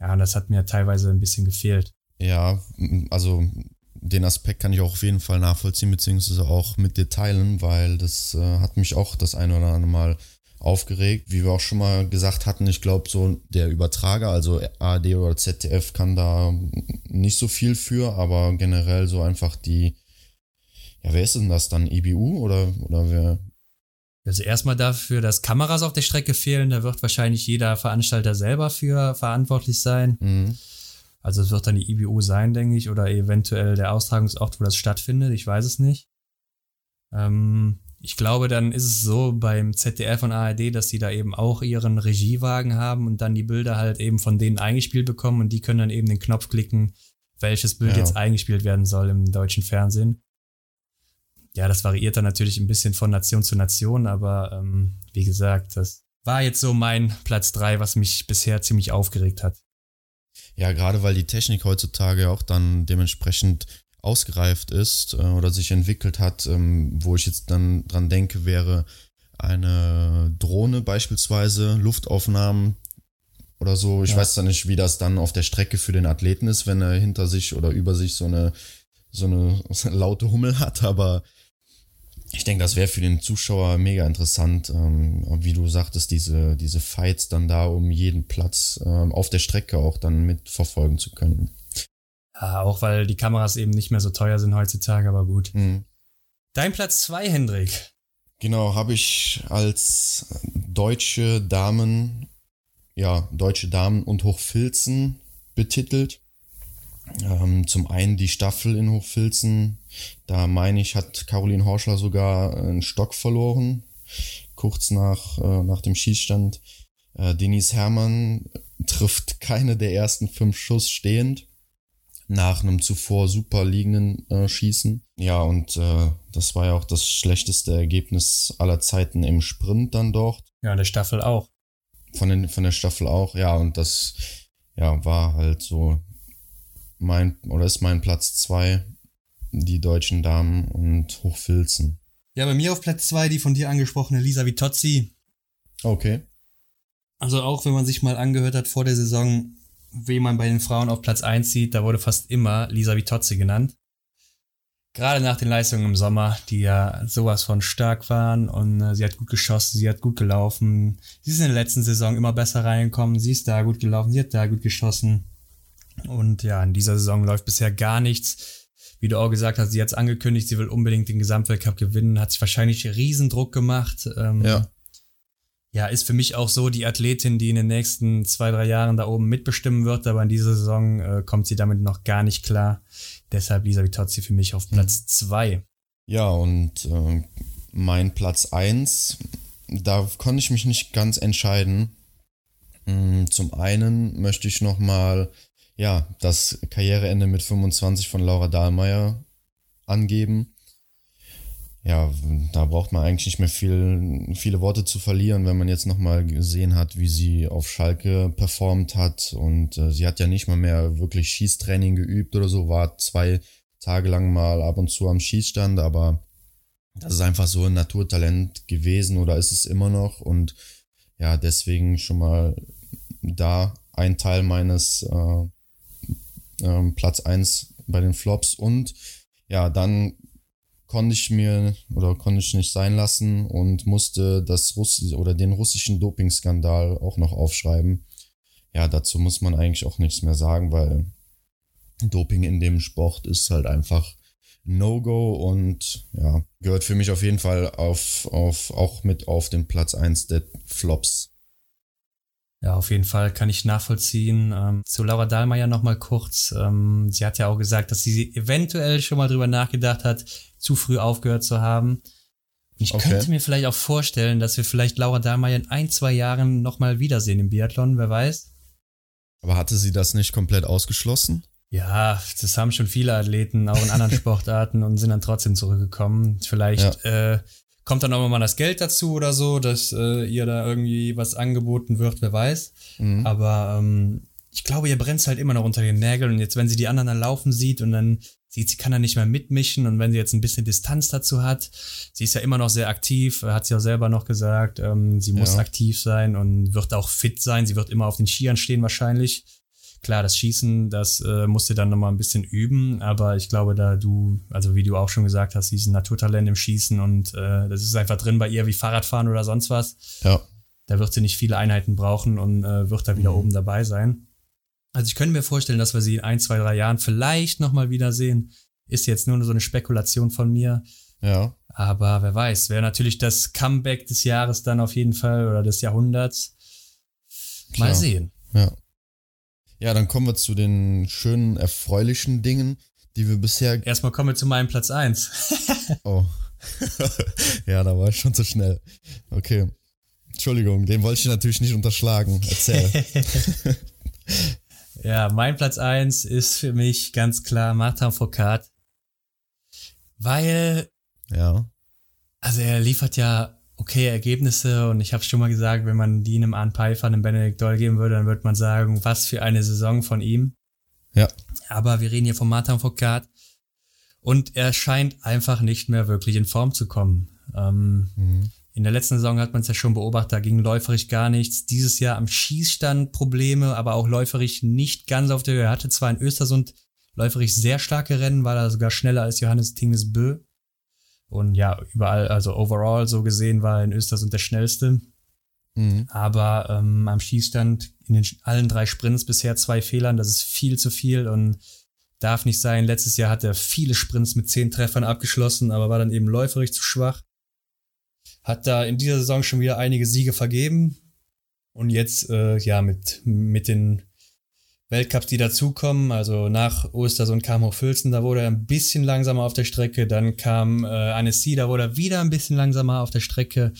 Ja, und das hat mir teilweise ein bisschen gefehlt. Ja, also den Aspekt kann ich auch auf jeden Fall nachvollziehen, beziehungsweise auch mit dir teilen, weil das äh, hat mich auch das eine oder andere Mal aufgeregt. Wie wir auch schon mal gesagt hatten, ich glaube, so der Übertrager, also ARD oder ZDF, kann da nicht so viel für, aber generell so einfach die, ja, wer ist denn das dann? IBU oder, oder wer? Also erstmal dafür, dass Kameras auf der Strecke fehlen, da wird wahrscheinlich jeder Veranstalter selber für verantwortlich sein. Mhm. Also es wird dann die IBU sein, denke ich, oder eventuell der Austragungsort, wo das stattfindet. Ich weiß es nicht. Ähm, ich glaube, dann ist es so beim ZDF und ARD, dass die da eben auch ihren Regiewagen haben und dann die Bilder halt eben von denen eingespielt bekommen und die können dann eben den Knopf klicken, welches Bild ja. jetzt eingespielt werden soll im deutschen Fernsehen. Ja, das variiert dann natürlich ein bisschen von Nation zu Nation, aber ähm, wie gesagt, das war jetzt so mein Platz drei, was mich bisher ziemlich aufgeregt hat. Ja, gerade weil die Technik heutzutage auch dann dementsprechend ausgereift ist äh, oder sich entwickelt hat, ähm, wo ich jetzt dann dran denke, wäre eine Drohne beispielsweise, Luftaufnahmen oder so. Ich ja. weiß dann nicht, wie das dann auf der Strecke für den Athleten ist, wenn er hinter sich oder über sich so eine, so eine, so eine laute Hummel hat, aber ich denke, das wäre für den Zuschauer mega interessant, ähm, wie du sagtest, diese, diese Fights dann da um jeden Platz ähm, auf der Strecke auch dann mitverfolgen zu können. Ja, auch weil die Kameras eben nicht mehr so teuer sind heutzutage, aber gut. Mhm. Dein Platz zwei, Hendrik. Genau, habe ich als deutsche Damen, ja, deutsche Damen und Hochfilzen betitelt. Ähm, zum einen die Staffel in Hochfilzen. Da meine ich, hat Caroline Horschler sogar einen Stock verloren, kurz nach, äh, nach dem Schießstand. Äh, Denise Herrmann trifft keine der ersten fünf Schuss stehend nach einem zuvor super liegenden äh, Schießen. Ja, und äh, das war ja auch das schlechteste Ergebnis aller Zeiten im Sprint dann dort. Ja, der Staffel auch. Von, den, von der Staffel auch, ja, und das ja, war halt so mein, oder ist mein Platz zwei, die deutschen Damen und Hochfilzen. Ja, bei mir auf Platz zwei die von dir angesprochene Lisa Vitozzi. Okay. Also auch wenn man sich mal angehört hat vor der Saison, wen man bei den Frauen auf Platz 1 sieht, da wurde fast immer Lisa Vitozzi genannt. Gerade nach den Leistungen im Sommer, die ja sowas von stark waren und äh, sie hat gut geschossen, sie hat gut gelaufen. Sie ist in der letzten Saison immer besser reingekommen, sie ist da gut gelaufen, sie hat da gut geschossen. Und ja, in dieser Saison läuft bisher gar nichts. Wie du auch gesagt hast, sie hat es angekündigt, sie will unbedingt den Gesamtweltcup gewinnen, hat sich wahrscheinlich Riesendruck gemacht. Ähm, ja ja, ist für mich auch so die Athletin, die in den nächsten zwei, drei Jahren da oben mitbestimmen wird, aber in dieser Saison äh, kommt sie damit noch gar nicht klar. Deshalb Lisa Vitozzi für mich auf Platz mhm. zwei. Ja, und äh, mein Platz eins, da konnte ich mich nicht ganz entscheiden. Mm, zum einen möchte ich nochmal, ja, das Karriereende mit 25 von Laura Dahlmeier angeben ja, da braucht man eigentlich nicht mehr viel, viele Worte zu verlieren, wenn man jetzt nochmal gesehen hat, wie sie auf Schalke performt hat. Und äh, sie hat ja nicht mal mehr wirklich Schießtraining geübt oder so, war zwei Tage lang mal ab und zu am Schießstand, aber das ist einfach so ein Naturtalent gewesen oder ist es immer noch. Und ja, deswegen schon mal da ein Teil meines äh, äh, Platz eins bei den Flops und ja, dann konnte ich mir oder konnte ich nicht sein lassen und musste das Russ oder den russischen Dopingskandal auch noch aufschreiben. Ja, dazu muss man eigentlich auch nichts mehr sagen, weil Doping in dem Sport ist halt einfach No-Go und ja, gehört für mich auf jeden Fall auf, auf, auch mit auf den Platz eins der Flops. Ja, auf jeden Fall kann ich nachvollziehen. Ähm, zu Laura Dahlmeier nochmal kurz. Ähm, sie hat ja auch gesagt, dass sie eventuell schon mal drüber nachgedacht hat, zu früh aufgehört zu haben. ich okay. könnte mir vielleicht auch vorstellen, dass wir vielleicht Laura Dahlmeier in ein, zwei Jahren nochmal wiedersehen im Biathlon, wer weiß. Aber hatte sie das nicht komplett ausgeschlossen? Ja, das haben schon viele Athleten, auch in anderen Sportarten und sind dann trotzdem zurückgekommen. Vielleicht ja. äh, kommt dann auch mal das Geld dazu oder so, dass äh, ihr da irgendwie was angeboten wird, wer weiß. Mhm. Aber ähm, ich glaube, ihr brennt halt immer noch unter den Nägeln und jetzt, wenn sie die anderen dann laufen sieht und dann sieht, sie kann da nicht mehr mitmischen und wenn sie jetzt ein bisschen Distanz dazu hat, sie ist ja immer noch sehr aktiv, hat sie auch selber noch gesagt, ähm, sie muss ja. aktiv sein und wird auch fit sein, sie wird immer auf den Skiern stehen wahrscheinlich. Klar, das Schießen, das äh, musste dann nochmal ein bisschen üben, aber ich glaube, da du, also wie du auch schon gesagt hast, sie ist ein Naturtalent im Schießen und äh, das ist einfach drin bei ihr wie Fahrradfahren oder sonst was. Ja. Da wird sie nicht viele Einheiten brauchen und äh, wird da wieder mhm. oben dabei sein. Also ich könnte mir vorstellen, dass wir sie in ein, zwei, drei Jahren vielleicht nochmal wiedersehen. Ist jetzt nur so eine Spekulation von mir. Ja. Aber wer weiß, wäre natürlich das Comeback des Jahres dann auf jeden Fall oder des Jahrhunderts. Mal Klar. sehen. Ja. Ja, dann kommen wir zu den schönen, erfreulichen Dingen, die wir bisher. Erstmal kommen wir zu meinem Platz eins. oh. ja, da war ich schon zu schnell. Okay. Entschuldigung, den wollte ich natürlich nicht unterschlagen. Erzähl. ja, mein Platz eins ist für mich ganz klar Martin Foucault. Weil. Ja. Also er liefert ja okay Ergebnisse und ich habe schon mal gesagt, wenn man die einem Arne Pfeiffer, einem Benedikt Doll geben würde, dann würde man sagen, was für eine Saison von ihm. Ja. Aber wir reden hier von Martin Foucault und er scheint einfach nicht mehr wirklich in Form zu kommen. Ähm, mhm. In der letzten Saison hat man es ja schon beobachtet, da ging läuferig gar nichts. Dieses Jahr am Schießstand Probleme, aber auch läuferig nicht ganz auf der Höhe. Er hatte zwar in Östersund läuferig sehr starke Rennen, war da sogar schneller als Johannes Tinges Bö. Und ja, überall, also overall so gesehen, war in Östersund der schnellste. Mhm. Aber ähm, am Schießstand in den allen drei Sprints bisher zwei Fehlern, das ist viel zu viel und darf nicht sein. Letztes Jahr hat er viele Sprints mit zehn Treffern abgeschlossen, aber war dann eben läuferig zu schwach. Hat da in dieser Saison schon wieder einige Siege vergeben. Und jetzt, äh, ja, mit, mit den Weltcups, die dazukommen. Also nach Ostersund kam Hochfilzen, da wurde er ein bisschen langsamer auf der Strecke. Dann kam äh, Annecy, da wurde er wieder ein bisschen langsamer auf der Strecke.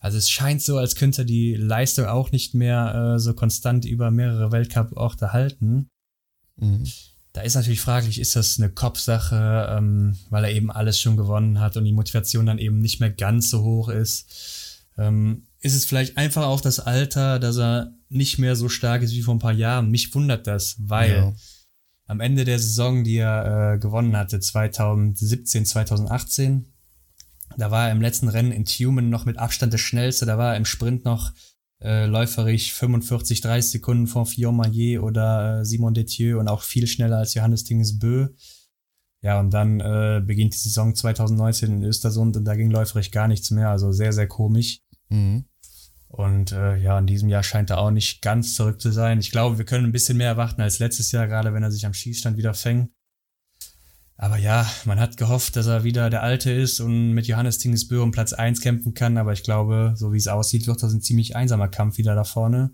Also es scheint so, als könnte er die Leistung auch nicht mehr äh, so konstant über mehrere Weltcup-Orte halten. Mhm. Da ist natürlich fraglich, ist das eine Kopfsache, ähm, weil er eben alles schon gewonnen hat und die Motivation dann eben nicht mehr ganz so hoch ist. Ähm, ist es vielleicht einfach auch das Alter, dass er nicht mehr so stark ist wie vor ein paar Jahren. Mich wundert das, weil ja. am Ende der Saison, die er äh, gewonnen hatte, 2017, 2018, da war er im letzten Rennen in Tumen noch mit Abstand der schnellste. Da war er im Sprint noch äh, läuferig 45, 30 Sekunden vor Fillon Maillet oder äh, Simon Detieu und auch viel schneller als Johannes Tinges Bö. Ja, und dann äh, beginnt die Saison 2019 in Östersund und da ging läuferig gar nichts mehr. Also sehr, sehr komisch. Mhm. Und äh, ja, in diesem Jahr scheint er auch nicht ganz zurück zu sein. Ich glaube, wir können ein bisschen mehr erwarten als letztes Jahr, gerade wenn er sich am Schießstand wieder fängt. Aber ja, man hat gehofft, dass er wieder der Alte ist und mit Johannes Tingesbö um Platz 1 kämpfen kann. Aber ich glaube, so wie es aussieht, wird das ein ziemlich einsamer Kampf wieder da vorne.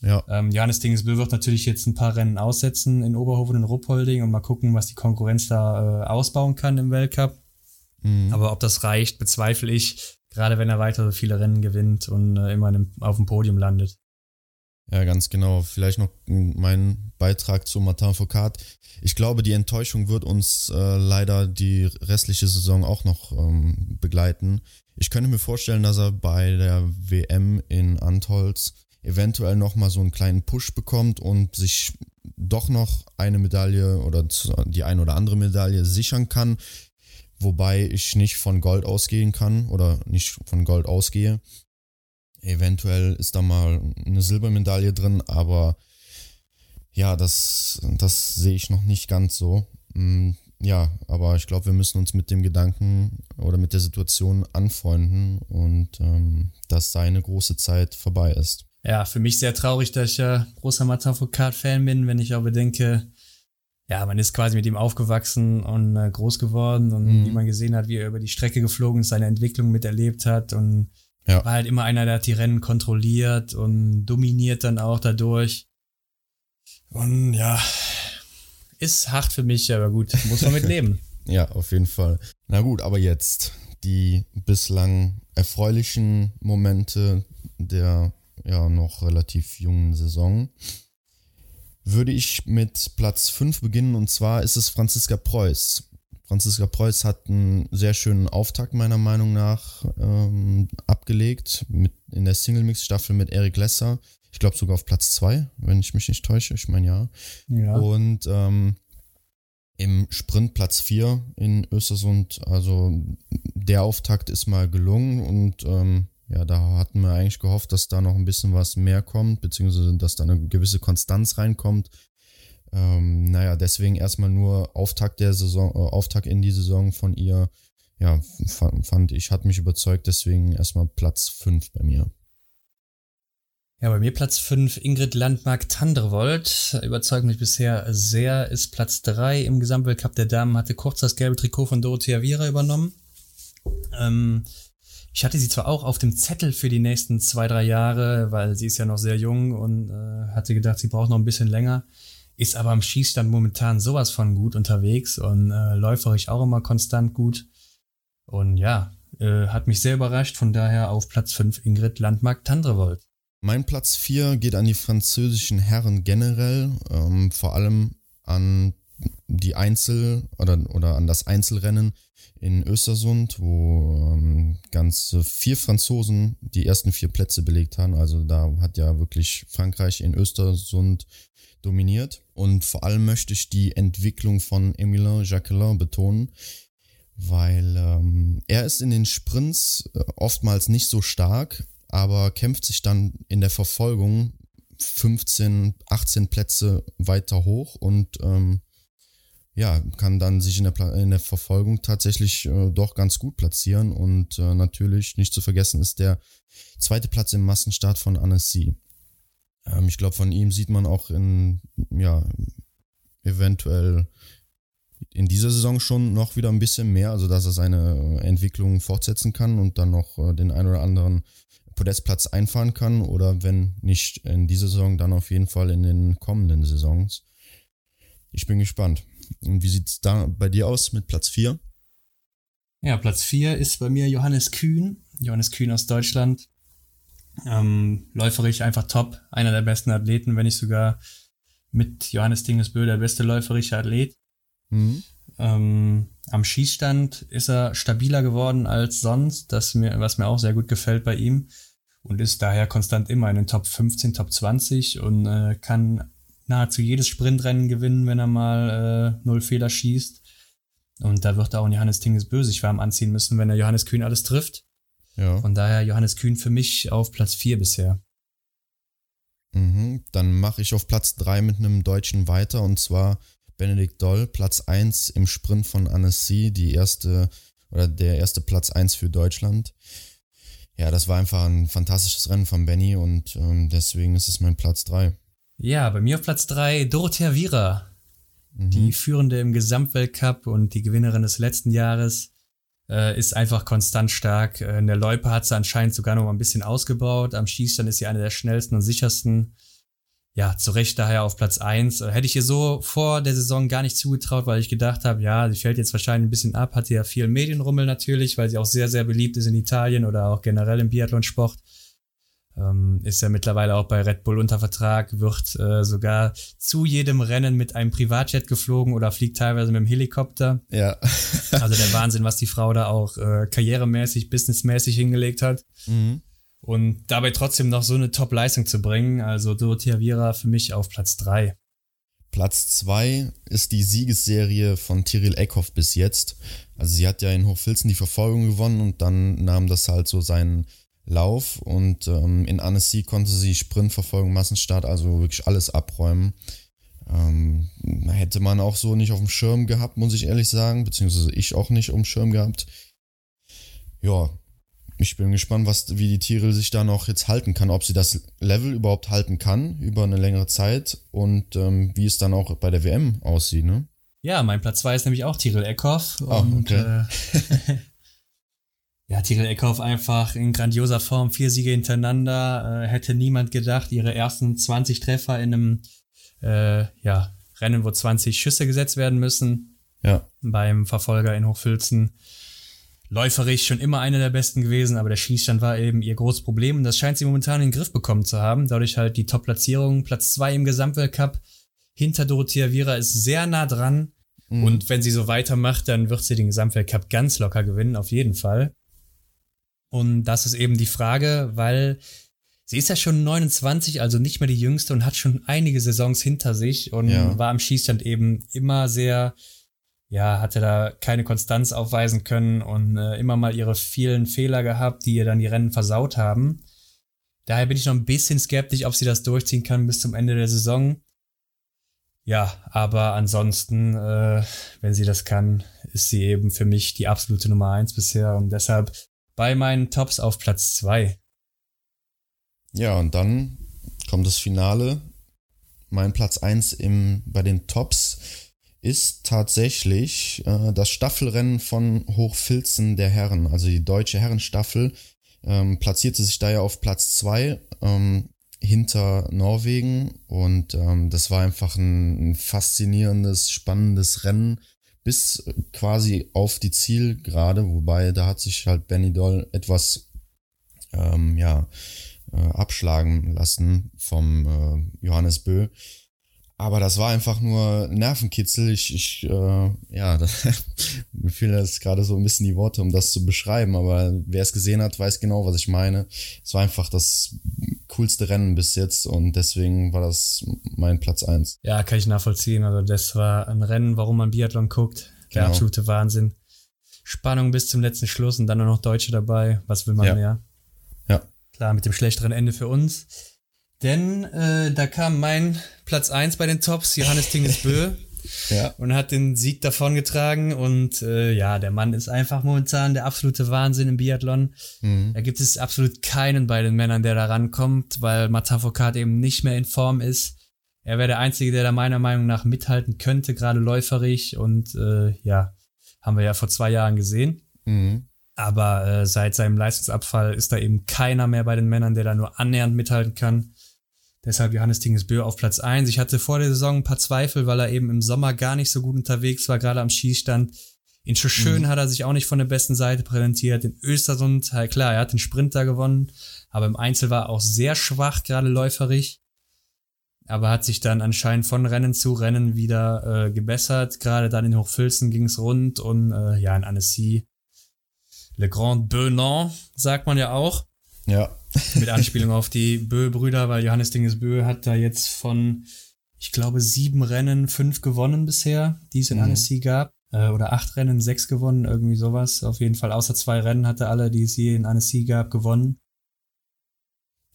Ja. Ähm, Johannes Tingesbö wird natürlich jetzt ein paar Rennen aussetzen in Oberhofen und Ruppolding und mal gucken, was die Konkurrenz da äh, ausbauen kann im Weltcup. Mhm. Aber ob das reicht, bezweifle ich. Gerade wenn er weiter so viele Rennen gewinnt und äh, immer auf dem Podium landet. Ja, ganz genau. Vielleicht noch mein Beitrag zu Martin Foucault. Ich glaube, die Enttäuschung wird uns äh, leider die restliche Saison auch noch ähm, begleiten. Ich könnte mir vorstellen, dass er bei der WM in Antholz eventuell noch mal so einen kleinen Push bekommt und sich doch noch eine Medaille oder die ein oder andere Medaille sichern kann wobei ich nicht von Gold ausgehen kann oder nicht von Gold ausgehe. Eventuell ist da mal eine Silbermedaille drin, aber ja, das, das sehe ich noch nicht ganz so. Mm, ja, aber ich glaube, wir müssen uns mit dem Gedanken oder mit der Situation anfreunden und ähm, dass seine große Zeit vorbei ist. Ja, für mich sehr traurig, dass ich ja großer Martin Foucault-Fan bin, wenn ich auch bedenke, ja, man ist quasi mit ihm aufgewachsen und äh, groß geworden und mhm. wie man gesehen hat, wie er über die Strecke geflogen ist, seine Entwicklung miterlebt hat und ja. war halt immer einer, der hat die Rennen kontrolliert und dominiert dann auch dadurch. Und ja, ist hart für mich, aber gut, muss man mit leben. ja, auf jeden Fall. Na gut, aber jetzt die bislang erfreulichen Momente der ja noch relativ jungen Saison. Würde ich mit Platz 5 beginnen und zwar ist es Franziska Preuß. Franziska Preuß hat einen sehr schönen Auftakt meiner Meinung nach ähm, abgelegt mit, in der Single-Mix-Staffel mit Eric Lesser. Ich glaube sogar auf Platz 2, wenn ich mich nicht täusche. Ich meine ja. ja. Und ähm, im Sprint Platz 4 in Östersund. Also der Auftakt ist mal gelungen und ähm, ja, da hatten wir eigentlich gehofft, dass da noch ein bisschen was mehr kommt, beziehungsweise dass da eine gewisse Konstanz reinkommt. Ähm, naja, deswegen erstmal nur Auftakt der Saison, äh, Auftakt in die Saison von ihr. Ja, fand ich, hat mich überzeugt, deswegen erstmal Platz 5 bei mir. Ja, bei mir Platz 5 Ingrid Landmark-Tandrevold. Überzeugt mich bisher sehr, ist Platz 3 im Gesamtweltcup der Damen, hatte kurz das gelbe Trikot von Dorothea Viera übernommen. Ähm, ich hatte sie zwar auch auf dem Zettel für die nächsten zwei, drei Jahre, weil sie ist ja noch sehr jung und äh, hatte gedacht, sie braucht noch ein bisschen länger, ist aber am Schießstand momentan sowas von gut unterwegs und äh, läuferisch auch immer konstant gut. Und ja, äh, hat mich sehr überrascht, von daher auf Platz 5 Ingrid Landmark-Tandrevold. Mein Platz 4 geht an die französischen Herren generell, ähm, vor allem an die Einzel- oder, oder an das Einzelrennen in Östersund, wo ähm, ganz vier Franzosen die ersten vier Plätze belegt haben. Also da hat ja wirklich Frankreich in Östersund dominiert. Und vor allem möchte ich die Entwicklung von Emilien Jacquelin betonen, weil ähm, er ist in den Sprints äh, oftmals nicht so stark, aber kämpft sich dann in der Verfolgung 15, 18 Plätze weiter hoch und ähm, ja, kann dann sich in der, in der Verfolgung tatsächlich äh, doch ganz gut platzieren. Und äh, natürlich nicht zu vergessen ist der zweite Platz im Massenstart von Annecy. Ähm, ich glaube, von ihm sieht man auch in, ja, eventuell in dieser Saison schon noch wieder ein bisschen mehr, also dass er seine Entwicklung fortsetzen kann und dann noch äh, den ein oder anderen Podestplatz einfahren kann oder wenn nicht in dieser Saison, dann auf jeden Fall in den kommenden Saisons. Ich bin gespannt. Und wie sieht es da bei dir aus mit Platz 4? Ja, Platz 4 ist bei mir Johannes Kühn. Johannes Kühn aus Deutschland. Ähm, läuferisch einfach top. Einer der besten Athleten, wenn nicht sogar mit Johannes Dingesbö der beste läuferische Athlet. Mhm. Ähm, am Schießstand ist er stabiler geworden als sonst, das mir, was mir auch sehr gut gefällt bei ihm und ist daher konstant immer in den Top 15, Top 20 und äh, kann nahezu jedes Sprintrennen gewinnen, wenn er mal äh, null Fehler schießt. Und da wird auch Johannes Tinges böse sich warm anziehen müssen, wenn er Johannes Kühn alles trifft. Ja. Von daher Johannes Kühn für mich auf Platz 4 bisher. Mhm, dann mache ich auf Platz 3 mit einem Deutschen weiter und zwar Benedikt Doll, Platz 1 im Sprint von Annecy, die erste oder der erste Platz 1 für Deutschland ja, das war einfach ein fantastisches Rennen von Benny und ähm, deswegen ist es mein Platz 3. Ja, bei mir auf Platz 3 Dorothea Viera, mhm. die Führende im Gesamtweltcup und die Gewinnerin des letzten Jahres. Äh, ist einfach konstant stark. In der Loipe hat sie anscheinend sogar noch mal ein bisschen ausgebaut. Am Schießstand ist sie eine der schnellsten und sichersten ja, zu Recht daher auf Platz eins äh, Hätte ich ihr so vor der Saison gar nicht zugetraut, weil ich gedacht habe, ja, sie fällt jetzt wahrscheinlich ein bisschen ab, hat ja viel Medienrummel natürlich, weil sie auch sehr, sehr beliebt ist in Italien oder auch generell im Biathlonsport. Ähm, ist ja mittlerweile auch bei Red Bull unter Vertrag, wird äh, sogar zu jedem Rennen mit einem Privatjet geflogen oder fliegt teilweise mit dem Helikopter. Ja. also der Wahnsinn, was die Frau da auch äh, karrieremäßig, businessmäßig hingelegt hat. Mhm und dabei trotzdem noch so eine Top-Leistung zu bringen. Also Dorothea Viera für mich auf Platz 3. Platz 2 ist die Siegesserie von Tyrell Eckhoff bis jetzt. Also sie hat ja in Hochfilzen die Verfolgung gewonnen und dann nahm das halt so seinen Lauf und ähm, in Annecy konnte sie Sprintverfolgung, Massenstart, also wirklich alles abräumen. Ähm, hätte man auch so nicht auf dem Schirm gehabt, muss ich ehrlich sagen, beziehungsweise ich auch nicht auf dem Schirm gehabt. Ja, ich bin gespannt, was, wie die Tiere sich da noch jetzt halten kann, ob sie das Level überhaupt halten kann über eine längere Zeit und ähm, wie es dann auch bei der WM aussieht, ne? Ja, mein Platz 2 ist nämlich auch Tirol Eckhoff. Oh, und, okay. äh, ja, Tirol Eckhoff einfach in grandioser Form, vier Siege hintereinander. Äh, hätte niemand gedacht, ihre ersten 20 Treffer in einem äh, ja, Rennen, wo 20 Schüsse gesetzt werden müssen. Ja. Beim Verfolger in Hochfilzen läuferisch schon immer eine der besten gewesen, aber der Schießstand war eben ihr großes Problem und das scheint sie momentan in den Griff bekommen zu haben. Dadurch halt die Top-Platzierung, Platz zwei im Gesamtweltcup, hinter Dorothea Viera ist sehr nah dran. Mhm. Und wenn sie so weitermacht, dann wird sie den Gesamtweltcup ganz locker gewinnen, auf jeden Fall. Und das ist eben die Frage, weil sie ist ja schon 29, also nicht mehr die jüngste und hat schon einige Saisons hinter sich und ja. war am Schießstand eben immer sehr, ja, hatte da keine Konstanz aufweisen können und äh, immer mal ihre vielen Fehler gehabt, die ihr dann die Rennen versaut haben. Daher bin ich noch ein bisschen skeptisch, ob sie das durchziehen kann bis zum Ende der Saison. Ja, aber ansonsten, äh, wenn sie das kann, ist sie eben für mich die absolute Nummer eins bisher und deshalb bei meinen Tops auf Platz zwei. Ja, und dann kommt das Finale. Mein Platz eins im, bei den Tops ist tatsächlich äh, das Staffelrennen von Hochfilzen der Herren. Also die deutsche Herrenstaffel ähm, platzierte sich da ja auf Platz zwei. Ähm, hinter Norwegen und ähm, das war einfach ein, ein, faszinierendes, spannendes Rennen bis quasi auf die Zielgerade, wobei da hat sich halt Benny Doll etwas ähm, ja, äh, abschlagen lassen vom äh, Johannes Bö. Aber das war einfach nur Nervenkitzel. Ich, ich äh, ja, mir fehlen jetzt gerade so ein bisschen die Worte, um das zu beschreiben. Aber wer es gesehen hat, weiß genau, was ich meine. Es war einfach das coolste Rennen bis jetzt und deswegen war das mein Platz eins. Ja, kann ich nachvollziehen. Also das war ein Rennen, warum man Biathlon guckt. Der genau. absolute Wahnsinn. Spannung bis zum letzten Schluss und dann nur noch Deutsche dabei. Was will man ja. mehr? Ja. Klar, mit dem schlechteren Ende für uns. Denn äh, da kam mein Platz eins bei den Tops, Johannes Tingesbö. ja. Und hat den Sieg davongetragen. Und äh, ja, der Mann ist einfach momentan der absolute Wahnsinn im Biathlon. Mhm. Da gibt es absolut keinen bei den Männern, der da rankommt, weil Matafokat eben nicht mehr in Form ist. Er wäre der Einzige, der da meiner Meinung nach mithalten könnte, gerade läuferig. Und äh, ja, haben wir ja vor zwei Jahren gesehen. Mhm. Aber äh, seit seinem Leistungsabfall ist da eben keiner mehr bei den Männern, der da nur annähernd mithalten kann. Deshalb Johannes Tingesbö auf Platz eins. Ich hatte vor der Saison ein paar Zweifel, weil er eben im Sommer gar nicht so gut unterwegs war, gerade am Schießstand. In Schoschön mhm. hat er sich auch nicht von der besten Seite präsentiert. In Östersund, klar, er hat den Sprint da gewonnen, aber im Einzel war er auch sehr schwach, gerade läuferig. Aber hat sich dann anscheinend von Rennen zu Rennen wieder äh, gebessert. Gerade dann in Hochfilzen ging es rund und äh, ja, in Annecy. Le Grand Benon, sagt man ja auch. Ja. Mit Anspielung auf die Bö-Brüder, weil Johannes Dinges Bö hat da jetzt von, ich glaube, sieben Rennen fünf gewonnen bisher, die es in mhm. Annecy gab. Äh, oder acht Rennen, sechs gewonnen, irgendwie sowas. Auf jeden Fall, außer zwei Rennen hatte alle, die es je in Annecy gab, gewonnen.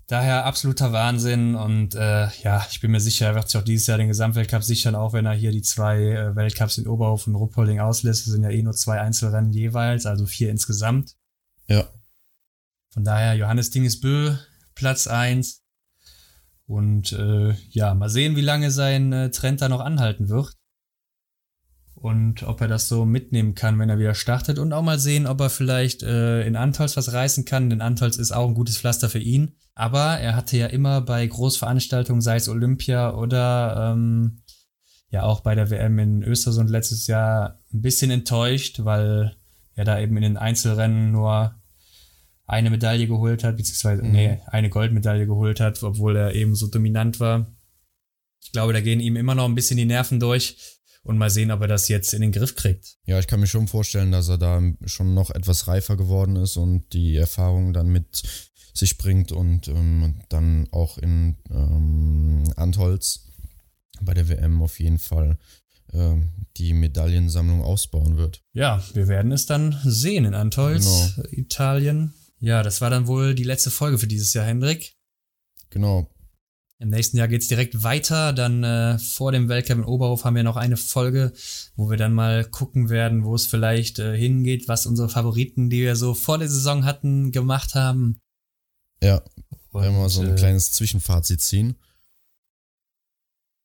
Daher absoluter Wahnsinn und äh, ja, ich bin mir sicher, er wird sich auch dieses Jahr den Gesamtweltcup sichern, auch wenn er hier die zwei äh, Weltcups in Oberhof und Ruppolding auslässt. Das sind ja eh nur zwei Einzelrennen jeweils, also vier insgesamt. Ja. Von daher Johannes Dingesbö, Platz eins Und äh, ja, mal sehen, wie lange sein äh, Trend da noch anhalten wird. Und ob er das so mitnehmen kann, wenn er wieder startet. Und auch mal sehen, ob er vielleicht äh, in Antolz was reißen kann. Denn Antolz ist auch ein gutes Pflaster für ihn. Aber er hatte ja immer bei Großveranstaltungen, sei es Olympia oder ähm, ja auch bei der WM in Östersund letztes Jahr, ein bisschen enttäuscht, weil er da eben in den Einzelrennen nur eine Medaille geholt hat, beziehungsweise, mhm. nee, eine Goldmedaille geholt hat, obwohl er eben so dominant war. Ich glaube, da gehen ihm immer noch ein bisschen die Nerven durch und mal sehen, ob er das jetzt in den Griff kriegt. Ja, ich kann mir schon vorstellen, dass er da schon noch etwas reifer geworden ist und die Erfahrung dann mit sich bringt und ähm, dann auch in ähm, Antholz bei der WM auf jeden Fall ähm, die Medaillensammlung ausbauen wird. Ja, wir werden es dann sehen in Antolz, genau. Italien. Ja, das war dann wohl die letzte Folge für dieses Jahr, Hendrik. Genau. Im nächsten Jahr geht's direkt weiter. Dann äh, vor dem Weltcup in Oberhof haben wir noch eine Folge, wo wir dann mal gucken werden, wo es vielleicht äh, hingeht, was unsere Favoriten, die wir so vor der Saison hatten, gemacht haben. Ja, werden wir mal so ein äh, kleines Zwischenfazit ziehen.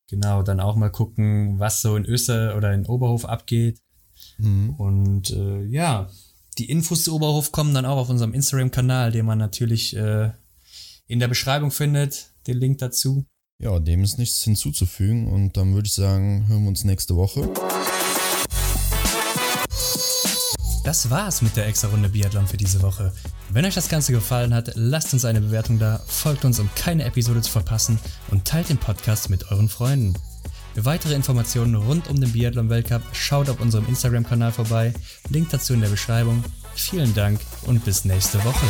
Genau, dann auch mal gucken, was so in Öster oder in Oberhof abgeht. Mhm. Und äh, ja, die Infos zu Oberhof kommen dann auch auf unserem Instagram-Kanal, den man natürlich äh, in der Beschreibung findet. Den Link dazu. Ja, dem ist nichts hinzuzufügen und dann würde ich sagen, hören wir uns nächste Woche. Das war's mit der extra Runde Biathlon für diese Woche. Wenn euch das Ganze gefallen hat, lasst uns eine Bewertung da, folgt uns, um keine Episode zu verpassen und teilt den Podcast mit euren Freunden. Für weitere Informationen rund um den Biathlon-Weltcup schaut auf unserem Instagram-Kanal vorbei. Link dazu in der Beschreibung. Vielen Dank und bis nächste Woche.